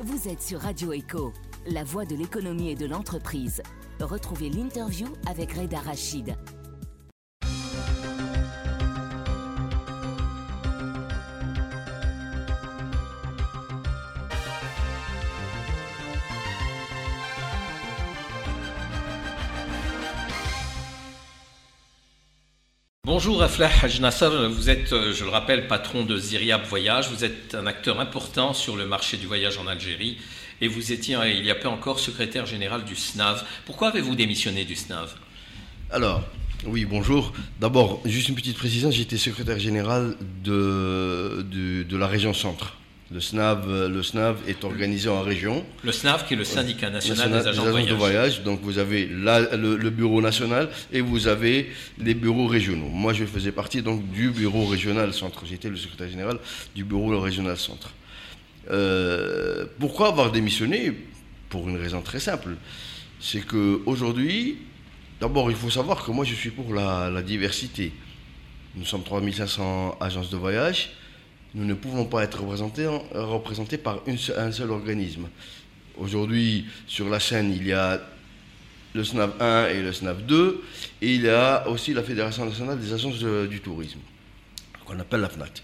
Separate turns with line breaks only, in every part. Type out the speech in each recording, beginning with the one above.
Vous êtes sur Radio Echo, la voix de l'économie et de l'entreprise. Retrouvez l'interview avec Reda Rachid.
Bonjour Aflah Haj vous êtes, euh, je le rappelle, patron de Ziriab Voyage, vous êtes un acteur important sur le marché du voyage en Algérie et vous étiez euh, il y a peu encore secrétaire général du SNAV. Pourquoi avez-vous démissionné du SNAV
Alors, oui, bonjour. D'abord, juste une petite précision, j'étais secrétaire général de la région centre. Le SNAV, le SNAV est organisé en région.
Le SNAV, qui est le syndicat national des agents, de,
voyage. Donc vous avez le, bureau national et vous avez les bureaux régionaux. Moi, je faisais partie donc du bureau régional centre. J'étais le secrétaire général du bureau régional centre. Euh, pourquoi avoir démissionné? Pour une raison très simple. C'est qu'aujourd'hui, d'abord, il faut savoir que moi, je suis pour la, la diversité. Nous sommes 3500 agences de voyage nous ne pouvons pas être représentés, par un seul organisme. Aujourd'hui, sur la chaîne, il y a le SNAV 1 et le SNAV 2, et il y a aussi la Fédération nationale des agences du tourisme, qu'on appelle la FNAT.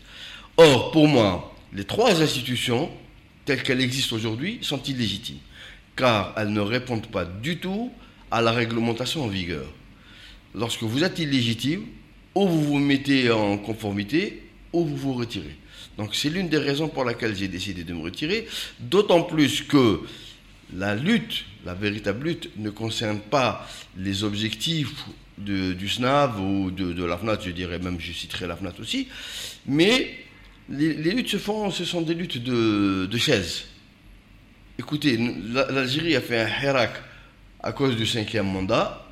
Or, pour moi, les trois institutions, telles qu'elles existent aujourd'hui, sont illégitimes, car elles ne répondent pas du tout à la réglementation en vigueur. Lorsque vous êtes illégitime, ou vous vous mettez en conformité, ou vous vous retirez. Donc c'est l'une des raisons pour laquelle j'ai décidé de me retirer, d'autant plus que la lutte, la véritable lutte, ne concerne pas les objectifs du SNAV ou de, la FNAT, je dirais même, je citerai la FNAT aussi, mais les, luttes se font, ce sont des luttes de, de chaises. Écoutez, l'Algérie a fait un hirak à cause du cinquième mandat,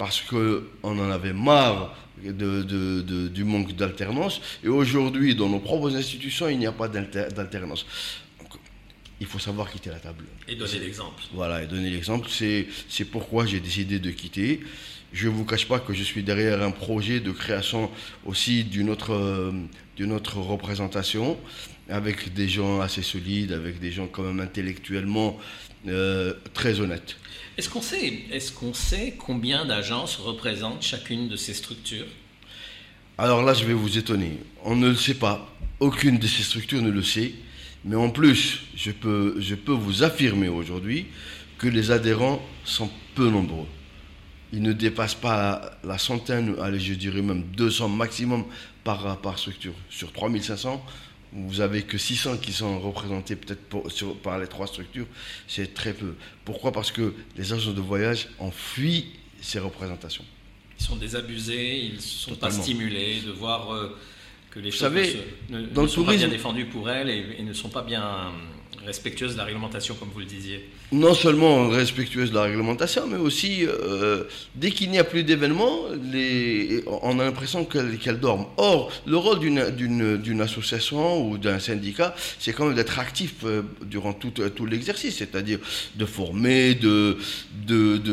parce qu'on en avait marre de, du manque d'alternance. Et aujourd'hui, dans nos propres institutions, il n'y a pas d'alternance. Il faut savoir quitter la table.
Et donner l'exemple.
Voilà, et donner l'exemple. C'est pourquoi j'ai décidé de quitter. Je ne vous cache pas que je suis derrière un projet de création aussi d'une autre, d'une autre représentation, avec des gens assez solides, avec des gens quand même intellectuellement euh, très honnêtes.
Est-ce qu'on sait, est qu'on sait combien d'agences représentent chacune de ces structures?
Alors là, je vais vous étonner. On ne le sait pas. Aucune de ces structures ne le sait. Mais en plus, je peux, je peux vous affirmer aujourd'hui que les adhérents sont peu nombreux. Ils ne dépassent pas la centaine, allez, je dirais même 200 maximum par, par structure. Sur 3500, vous avez que 600 qui sont représentés peut-être par les trois structures, c'est très peu. Pourquoi? Parce que les agents de voyage ont fui ces représentations.
Ils sont désabusés, ils ne sont pas stimulés de voir euh, que les choses
ne,
sont pas bien défendues pour elles et ne sont pas bien respectueuse de la réglementation, comme vous le disiez.
Non seulement respectueuse de la réglementation, mais aussi, euh, dès qu'il n'y a plus d'événements, on a l'impression qu'elles dorment. Or, le rôle d'une association ou d'un syndicat, c'est quand même d'être actif euh, durant tout, tout l'exercice, c'est-à-dire de former, de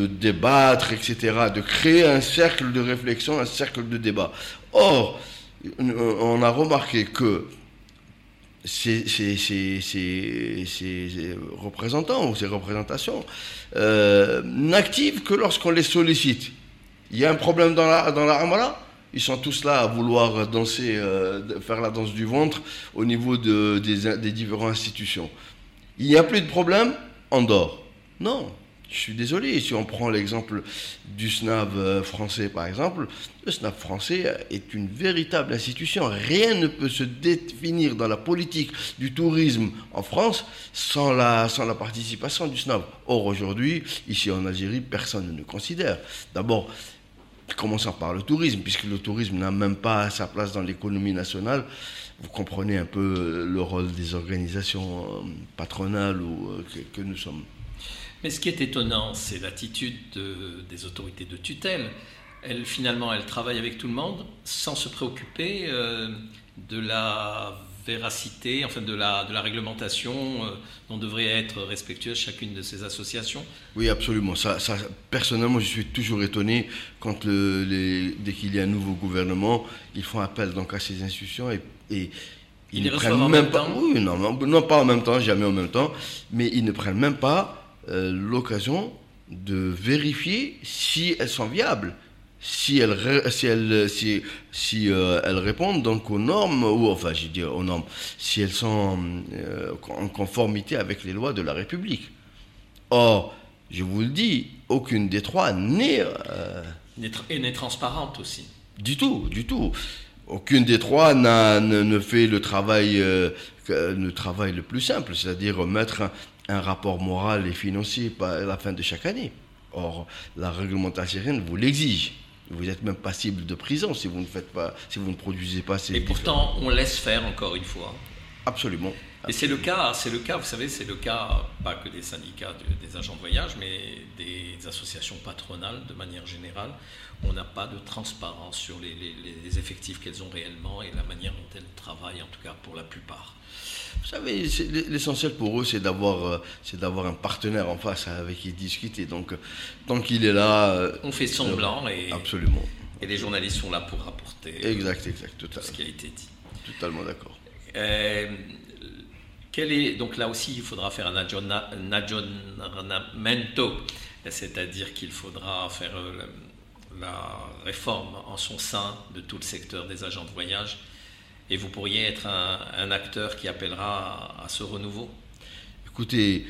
débattre, etc., de créer un cercle de réflexion, un cercle de débat. Or, on a remarqué que ces, représentants ou ces représentations euh, n'activent que lorsqu'on les sollicite. Il y a un problème dans la, dans la ils sont tous là à vouloir danser, euh, faire la danse du ventre au niveau de, des, des différentes institutions. Il n'y a plus de problème, on dort. Non, je suis désolé, si on prend l'exemple du SNAV euh, français par exemple, le SNAV français est une véritable institution. Rien ne peut se définir dans la politique du tourisme en France sans la, participation du SNAV. Or aujourd'hui, ici en Algérie, personne ne le considère. D'abord, commençons par le tourisme, puisque le tourisme n'a même pas sa place dans l'économie nationale. Vous comprenez un peu le rôle des organisations euh, patronales euh, que nous sommes.
Mais ce qui est étonnant, c'est l'attitude des autorités de tutelle. Elles, finalement, elles travaillent avec tout le monde sans se préoccuper euh, de la véracité, enfin de la, de la réglementation euh, dont devrait être respectueuse chacune de ces associations
Oui, absolument. Ça, ça personnellement, je suis toujours étonné quand, le, dès qu'il y a un nouveau gouvernement, ils font appel donc à ces institutions et, et
Ils, ne prennent même, pas.
Oui, non, non, pas en même temps, jamais en même temps, mais ils ne prennent même pas l'occasion de vérifier si elles sont viables si elles, si elles, si, si, euh, elles répondent donc aux normes, ou enfin, je dis aux normes, si elles sont euh, en conformité avec les lois de la République. Or, je vous le dis, aucune des trois n'est. Euh,
et n'est transparente aussi.
Du tout, du tout. Aucune des trois ne, fait le travail, le travail le plus simple, c'est-à-dire mettre un, rapport moral et financier à la fin de chaque année. Or, la réglementation vous l'exige. Vous êtes même passible de prison si vous ne faites pas, si vous ne produisez pas ces.
Et pourtant, on laisse faire encore une fois.
Absolument.
Et c'est le cas, c'est le cas, vous savez, c'est le cas pas que des syndicats des agents de voyage, mais des associations patronales de manière générale. On n'a pas de transparence sur les, les effectifs qu'elles ont réellement et la manière dont elles travaillent, en tout cas pour la plupart.
Vous savez, l'essentiel pour eux, c'est d'avoir, euh, c'est d'avoir un partenaire en face avec qui discuter. Donc, tant qu'il est là. Euh,
On fait semblant et.
Absolument.
Et les journalistes sont là pour rapporter.
Exact, exact, tout
ce qui a été dit.
Totalement d'accord.
Euh, est, donc là aussi, il faudra faire un aggiornamento, c'est-à-dire qu'il faudra faire la réforme en son sein de tout le secteur des agents de voyage et vous pourriez être un, acteur qui appellera à, ce renouveau
Écoutez,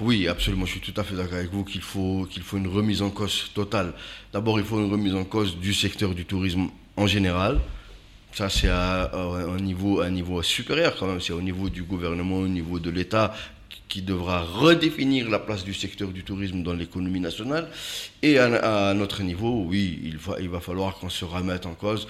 oui, absolument, je suis tout à fait d'accord avec vous qu'il faut, qu'il faut une remise en cause totale. D'abord, il faut une remise en cause du secteur du tourisme en général. Ça, c'est à, un, niveau, un niveau supérieur quand même. C'est au niveau du gouvernement, au niveau de l'État qui devra redéfinir la place du secteur du tourisme dans l'économie nationale. Et à, à, notre niveau, oui, il va, il va falloir qu'on se remette en cause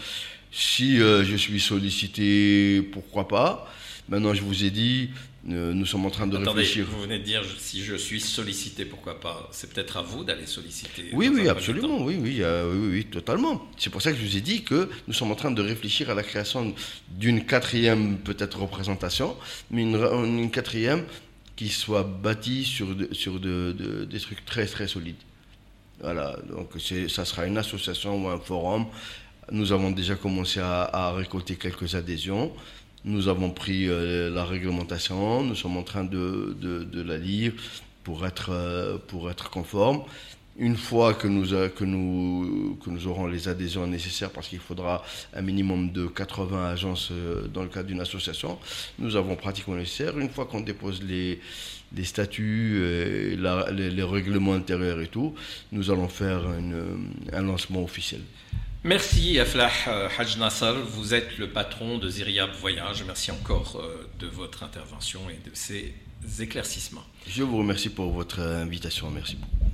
si euh, je suis sollicité, pourquoi pas Maintenant, je vous ai dit, euh, nous sommes en train de réfléchir.
Vous venez de dire si je suis sollicité, pourquoi pas? C'est peut-être à vous d'aller solliciter.
Oui, oui, absolument, oui, oui, oui, oui, totalement. C'est pour ça que je vous ai dit que nous sommes en train de réfléchir à la création d'une quatrième, peut-être représentation, mais une, quatrième qui soit bâtie sur, sur des trucs très, très solides. Voilà, donc ça sera une association ou un forum nous avons déjà commencé à, récolter quelques adhésions. Nous avons pris euh, la réglementation, nous sommes en train de, la lire pour être, euh, pour être conforme. Une fois que nous, que, nous, que nous aurons les adhésions nécessaires, parce qu'il faudra un minimum de 80 agences euh, dans le cadre d'une association, nous avons pratiquement nécessaire. Une fois qu'on dépose les, les statuts, les, règlements intérieurs et tout, nous allons faire un lancement officiel.
Merci Aflah euh, Haj vous êtes le patron de Ziriab Voyage. Merci encore euh, de votre intervention et de ces éclaircissements.
Je vous remercie pour votre invitation. Merci beaucoup.